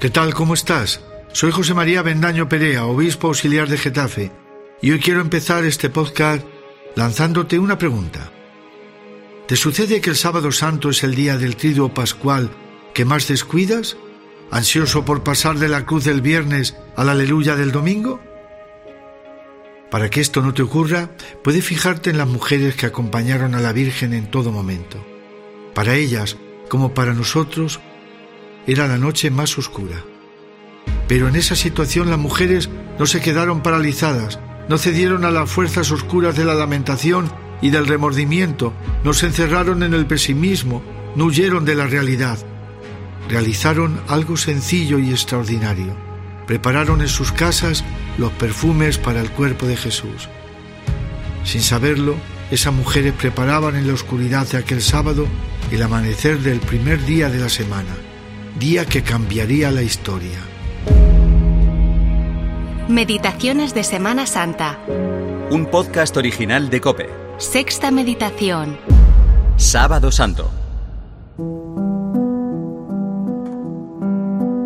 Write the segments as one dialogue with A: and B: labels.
A: ¿Qué tal? ¿Cómo estás? Soy José María Bendaño Perea, obispo auxiliar de Getafe, y hoy quiero empezar este podcast lanzándote una pregunta. ¿Te sucede que el sábado santo es el día del triduo pascual que más descuidas? ¿Ansioso por pasar de la cruz del viernes a la aleluya del domingo? Para que esto no te ocurra, puedes fijarte en las mujeres que acompañaron a la Virgen en todo momento. Para ellas, como para nosotros, era la noche más oscura. Pero en esa situación las mujeres no se quedaron paralizadas, no cedieron a las fuerzas oscuras de la lamentación y del remordimiento, no se encerraron en el pesimismo, no huyeron de la realidad. Realizaron algo sencillo y extraordinario. Prepararon en sus casas los perfumes para el cuerpo de Jesús. Sin saberlo, esas mujeres preparaban en la oscuridad de aquel sábado el amanecer del primer día de la semana, día que cambiaría la historia.
B: Meditaciones de Semana Santa.
C: Un podcast original de Cope.
B: Sexta meditación.
C: Sábado Santo.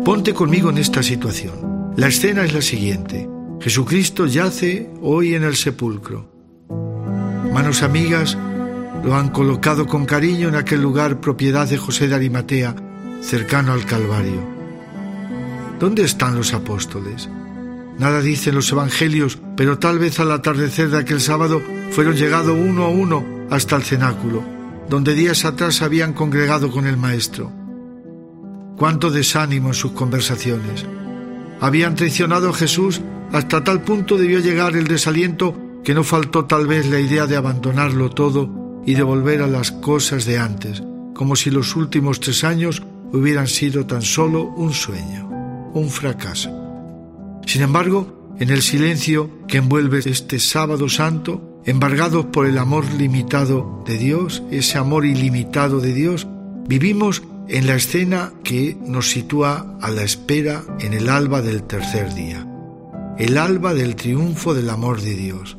A: Ponte conmigo en esta situación. La escena es la siguiente. Jesucristo yace hoy en el sepulcro. Manos amigas lo han colocado con cariño en aquel lugar propiedad de José de Arimatea, cercano al Calvario. ¿Dónde están los apóstoles? Nada dicen los evangelios, pero tal vez al atardecer de aquel sábado fueron llegado uno a uno hasta el cenáculo, donde días atrás habían congregado con el Maestro. Cuánto desánimo en sus conversaciones. Habían traicionado a Jesús hasta tal punto debió llegar el desaliento que no faltó tal vez la idea de abandonarlo todo y de volver a las cosas de antes, como si los últimos tres años hubieran sido tan solo un sueño, un fracaso. Sin embargo, en el silencio que envuelve este sábado santo, embargados por el amor limitado de Dios, ese amor ilimitado de Dios, vivimos en la escena que nos sitúa a la espera en el alba del tercer día, el alba del triunfo del amor de Dios,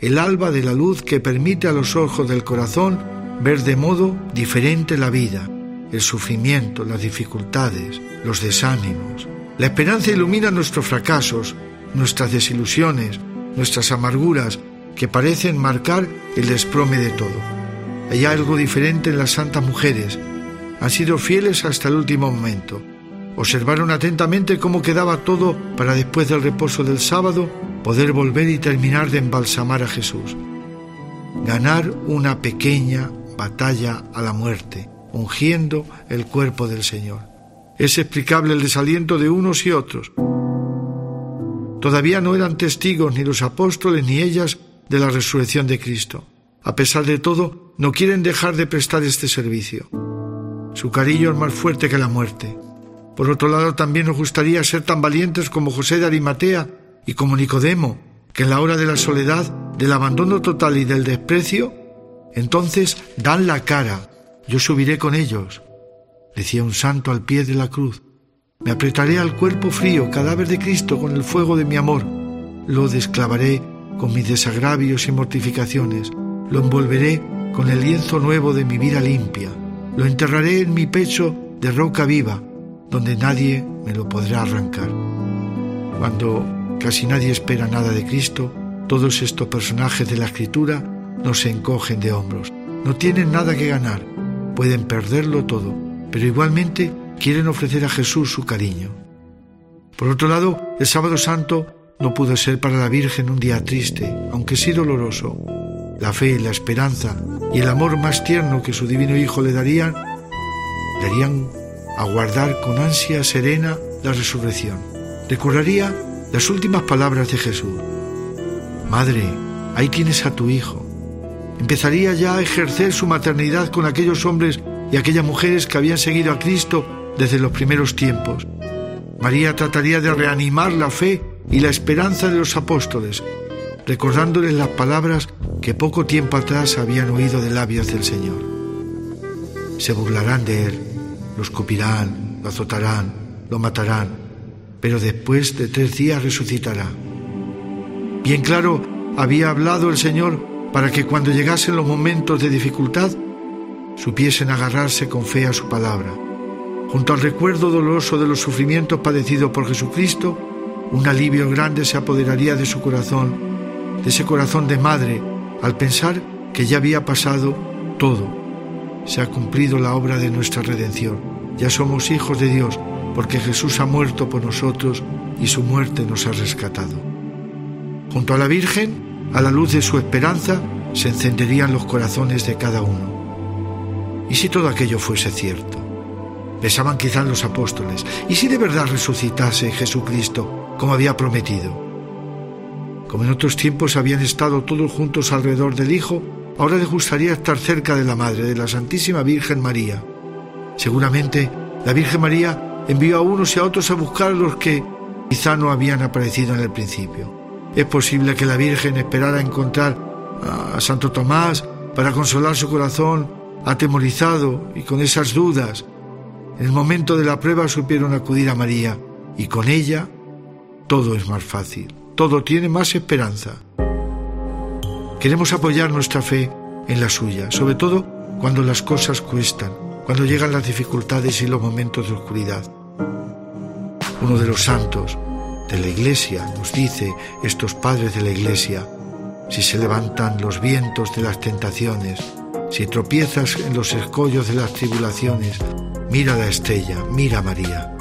A: el alba de la luz que permite a los ojos del corazón ver de modo diferente la vida, el sufrimiento, las dificultades, los desánimos, la esperanza ilumina nuestros fracasos, nuestras desilusiones, nuestras amarguras, que parecen marcar el desplome de todo. Hay algo diferente en las santas mujeres. Han sido fieles hasta el último momento. Observaron atentamente cómo quedaba todo para después del reposo del sábado poder volver y terminar de embalsamar a Jesús. Ganar una pequeña batalla a la muerte, ungiendo el cuerpo del Señor. Es explicable el desaliento de unos y otros. Todavía no eran testigos ni los apóstoles ni ellas de la resurrección de Cristo. A pesar de todo, no quieren dejar de prestar este servicio. Su cariño es más fuerte que la muerte. Por otro lado, también nos gustaría ser tan valientes como José de Arimatea y como Nicodemo, que en la hora de la soledad, del abandono total y del desprecio, entonces dan la cara. Yo subiré con ellos decía un santo al pie de la cruz. Me apretaré al cuerpo frío, cadáver de Cristo, con el fuego de mi amor. Lo desclavaré con mis desagravios y mortificaciones. Lo envolveré con el lienzo nuevo de mi vida limpia. Lo enterraré en mi pecho de roca viva, donde nadie me lo podrá arrancar. Cuando casi nadie espera nada de Cristo, todos estos personajes de la Escritura no se encogen de hombros. No tienen nada que ganar, pueden perderlo todo pero igualmente quieren ofrecer a Jesús su cariño. Por otro lado, el sábado santo no pudo ser para la Virgen un día triste, aunque sí doloroso. La fe, la esperanza y el amor más tierno que su divino Hijo le darían, darían aguardar con ansia serena la resurrección. Recordaría las últimas palabras de Jesús. Madre, ahí tienes a tu Hijo. Empezaría ya a ejercer su maternidad con aquellos hombres y aquellas mujeres que habían seguido a Cristo desde los primeros tiempos. María trataría de reanimar la fe y la esperanza de los apóstoles, recordándoles las palabras que poco tiempo atrás habían oído de labios del Señor. Se burlarán de él, lo escupirán, lo azotarán, lo matarán, pero después de tres días resucitará. Bien claro había hablado el Señor para que cuando llegasen los momentos de dificultad supiesen agarrarse con fe a su palabra. Junto al recuerdo doloroso de los sufrimientos padecidos por Jesucristo, un alivio grande se apoderaría de su corazón, de ese corazón de madre, al pensar que ya había pasado todo. Se ha cumplido la obra de nuestra redención. Ya somos hijos de Dios porque Jesús ha muerto por nosotros y su muerte nos ha rescatado. Junto a la Virgen, a la luz de su esperanza, se encenderían los corazones de cada uno. ¿Y si todo aquello fuese cierto? Pensaban quizás los apóstoles. ¿Y si de verdad resucitase Jesucristo como había prometido? Como en otros tiempos habían estado todos juntos alrededor del Hijo, ahora les gustaría estar cerca de la Madre, de la Santísima Virgen María. Seguramente la Virgen María envió a unos y a otros a buscar a los que quizá no habían aparecido en el principio. Es posible que la Virgen esperara encontrar a Santo Tomás para consolar su corazón atemorizado y con esas dudas. En el momento de la prueba supieron acudir a María y con ella todo es más fácil, todo tiene más esperanza. Queremos apoyar nuestra fe en la suya, sobre todo cuando las cosas cuestan, cuando llegan las dificultades y los momentos de oscuridad. Uno de los santos de la Iglesia nos dice, estos padres de la Iglesia, si se levantan los vientos de las tentaciones, si tropiezas en los escollos de las tribulaciones, mira la estrella, mira María.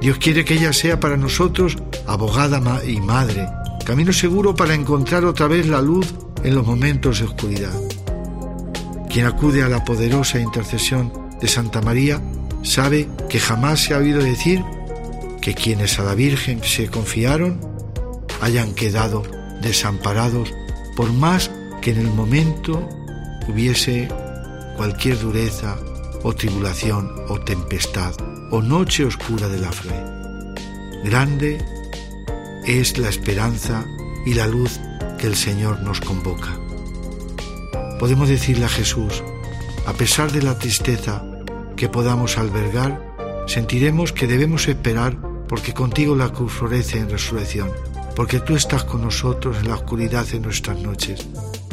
A: Dios quiere que ella sea para nosotros abogada y madre, camino seguro para encontrar otra vez la luz en los momentos de oscuridad. Quien acude a la poderosa intercesión de Santa María sabe que jamás se ha oído decir que quienes a la Virgen se confiaron hayan quedado desamparados por más que en el momento hubiese cualquier dureza o tribulación o tempestad o noche oscura de la fe. Grande es la esperanza y la luz que el Señor nos convoca. Podemos decirle a Jesús, a pesar de la tristeza que podamos albergar, sentiremos que debemos esperar porque contigo la cruz florece en resurrección, porque tú estás con nosotros en la oscuridad de nuestras noches,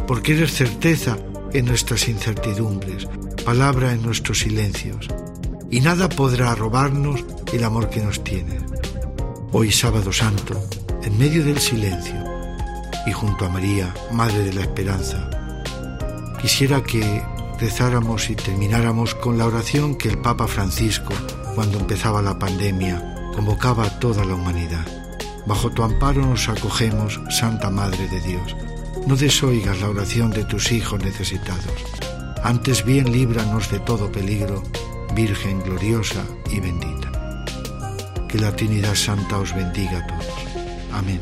A: porque eres certeza en nuestras incertidumbres, palabra en nuestros silencios, y nada podrá robarnos el amor que nos tienes. Hoy sábado santo, en medio del silencio y junto a María, Madre de la Esperanza, quisiera que rezáramos y termináramos con la oración que el Papa Francisco, cuando empezaba la pandemia, convocaba a toda la humanidad. Bajo tu amparo nos acogemos, Santa Madre de Dios. No desoigas la oración de tus hijos necesitados. Antes bien líbranos de todo peligro, Virgen gloriosa y bendita. Que la Trinidad Santa os bendiga a todos. Amén.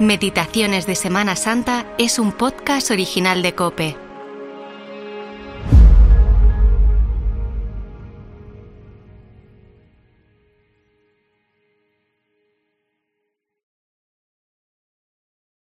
B: Meditaciones de Semana Santa es un podcast original de Cope.